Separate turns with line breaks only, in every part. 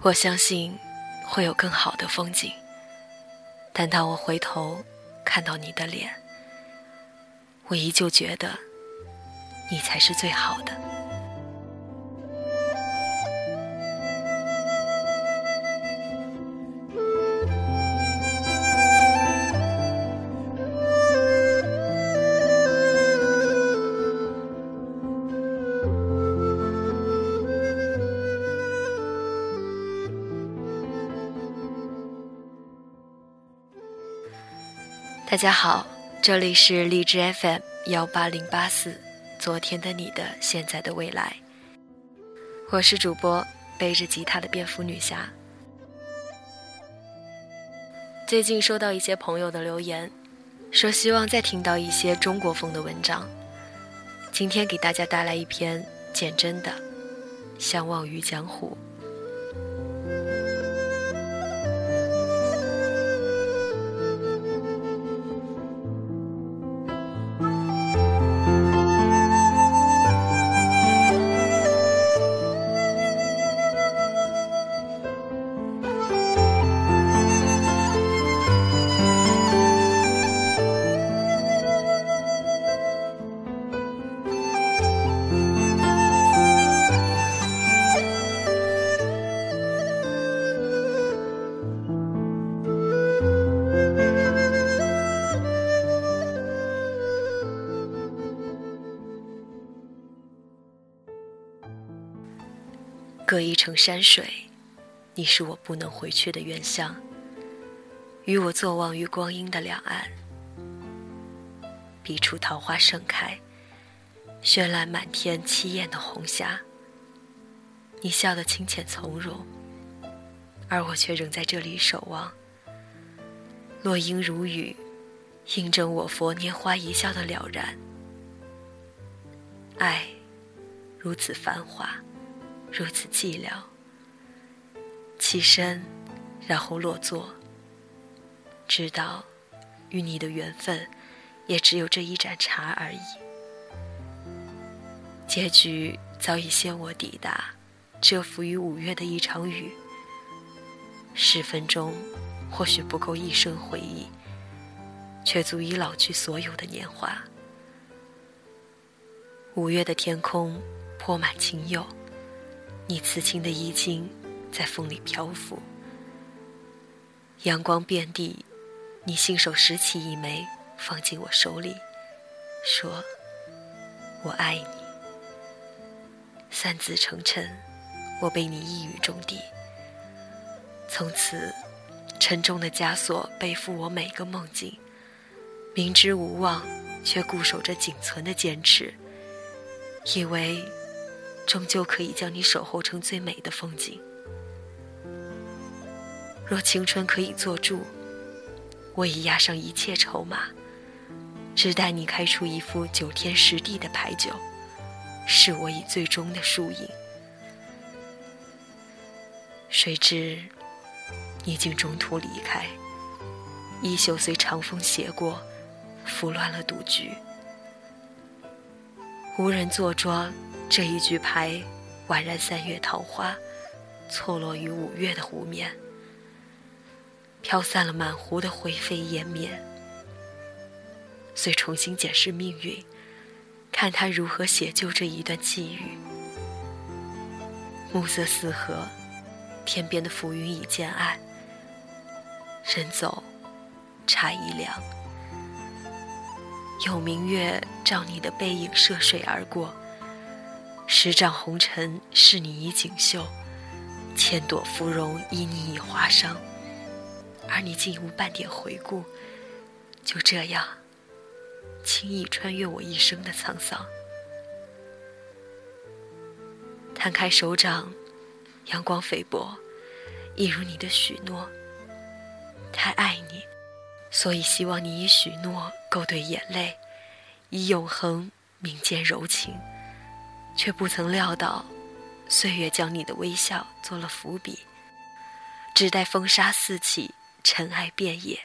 我相信会有更好的风景，但当我回头看到你的脸，我依旧觉得你才是最好的。大家好，这里是荔枝 FM 幺八零八四，昨天的你的现在的未来，我是主播背着吉他的蝙蝠女侠。最近收到一些朋友的留言，说希望再听到一些中国风的文章，今天给大家带来一篇简真的《相忘于江湖》。隔一程山水，你是我不能回去的原乡。与我坐望于光阴的两岸，彼处桃花盛开，绚烂满天，凄艳的红霞。你笑得清浅从容，而我却仍在这里守望。落英如雨，印证我佛拈花一笑的了然。爱，如此繁华。如此寂寥，起身，然后落座。知道，与你的缘分，也只有这一盏茶而已。结局早已先我抵达，蛰伏于五月的一场雨。十分钟，或许不够一生回忆，却足以老去所有的年华。五月的天空，泼满青釉。你刺青的衣襟在风里漂浮，阳光遍地，你信手拾起一枚，放进我手里，说：“我爱你。”三字成谶，我被你一语中的。从此，沉重的枷锁背负我每个梦境，明知无望，却固守着仅存的坚持，以为。终究可以将你守候成最美的风景。若青春可以做注，我已押上一切筹码，只待你开出一副九天十地的牌九，是我以最终的输赢。谁知，你竟中途离开，衣袖随长风斜过，拂乱了赌局，无人坐庄。这一局牌，宛然三月桃花，错落于五月的湖面，飘散了满湖的灰飞烟灭。遂重新检视命运，看他如何写就这一段际遇。暮色四合，天边的浮云已渐暗，人走，茶已凉。有明月照你的背影涉水而过。十丈红尘是你以锦绣，千朵芙蓉依你以华裳，而你竟无半点回顾，就这样轻易穿越我一生的沧桑。摊开手掌，阳光菲薄，一如你的许诺。太爱你，所以希望你以许诺勾兑眼泪，以永恒铭鉴柔情。却不曾料到，岁月将你的微笑做了伏笔。只待风沙四起，尘埃遍野，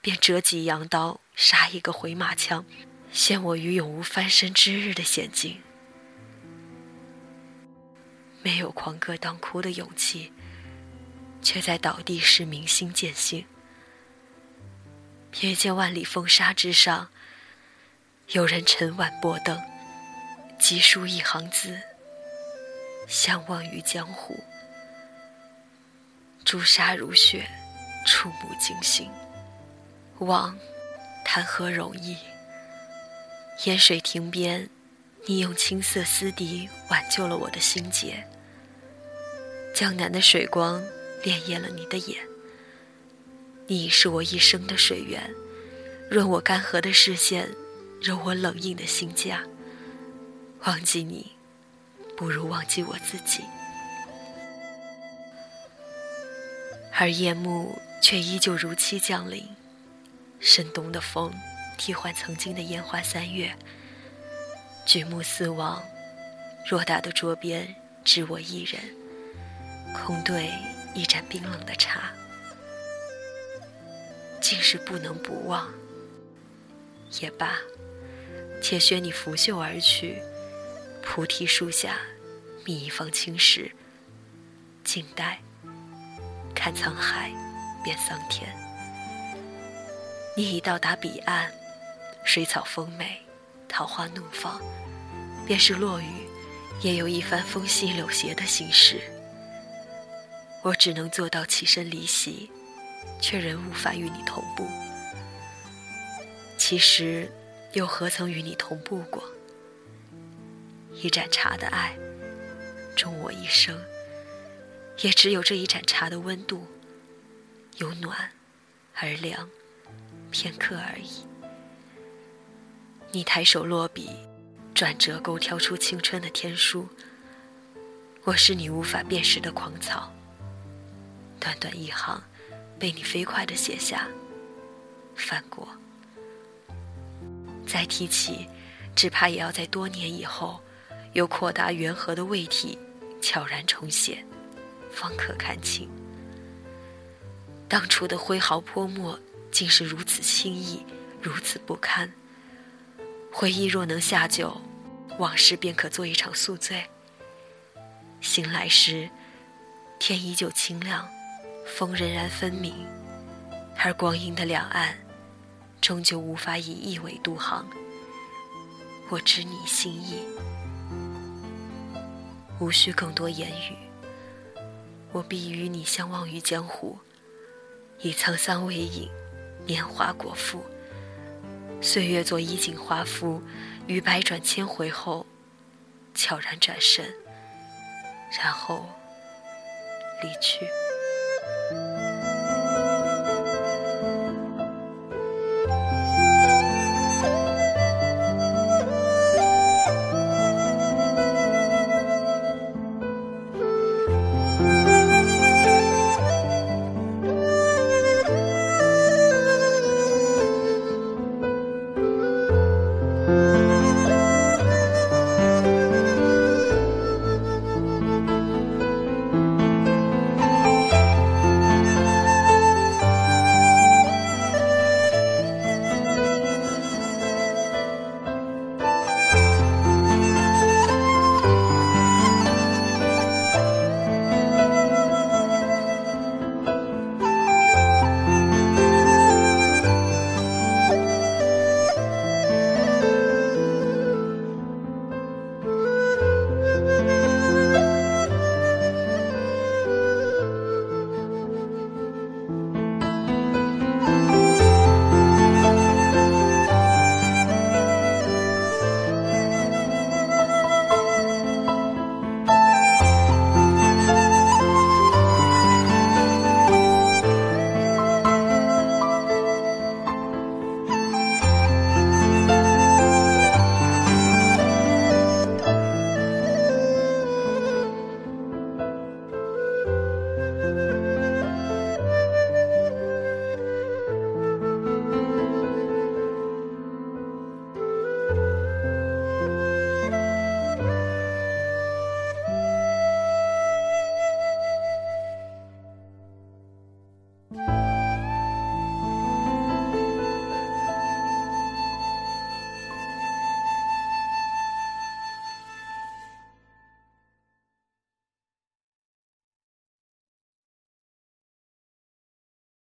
便折戟扬刀，杀一个回马枪，陷我于永无翻身之日的险境。没有狂歌当哭的勇气，却在倒地时明心见性。瞥见万里风沙之上，有人沉晚拨灯，急书一行字：相忘于江湖。朱砂如血，触目惊心。忘，谈何容易？烟水亭边，你用青色丝笛挽救了我的心结。江南的水光潋滟了你的眼。你是我一生的水源，润我干涸的视线，揉我冷硬的心架。忘记你，不如忘记我自己。而夜幕却依旧如期降临，深冬的风替换曾经的烟花三月。举目四望，偌大的桌边只我一人，空对一盏冰冷的茶。竟是不能不忘。也罢，且学你拂袖而去，菩提树下，觅一方青石，静待，看沧海，变桑田。你已到达彼岸，水草丰美，桃花怒放，便是落雨，也有一番风息柳斜的心事。我只能做到起身离席。却仍无法与你同步。其实，又何曾与你同步过？一盏茶的爱，终我一生，也只有这一盏茶的温度，由暖而凉，片刻而已。你抬手落笔，转折勾挑出青春的天书。我是你无法辨识的狂草，短短一行。被你飞快的写下，翻过，再提起，只怕也要在多年以后，有扩大圆河的胃体，悄然重写，方可看清。当初的挥毫泼墨，竟是如此轻易，如此不堪。回忆若能下酒，往事便可做一场宿醉。醒来时，天依旧清亮。风仍然分明，而光阴的两岸，终究无法以一苇渡航。我知你心意，无需更多言语。我必与你相忘于江湖，以沧桑为影，年华果腹。岁月做衣锦华服，于百转千回后，悄然转身，然后离去。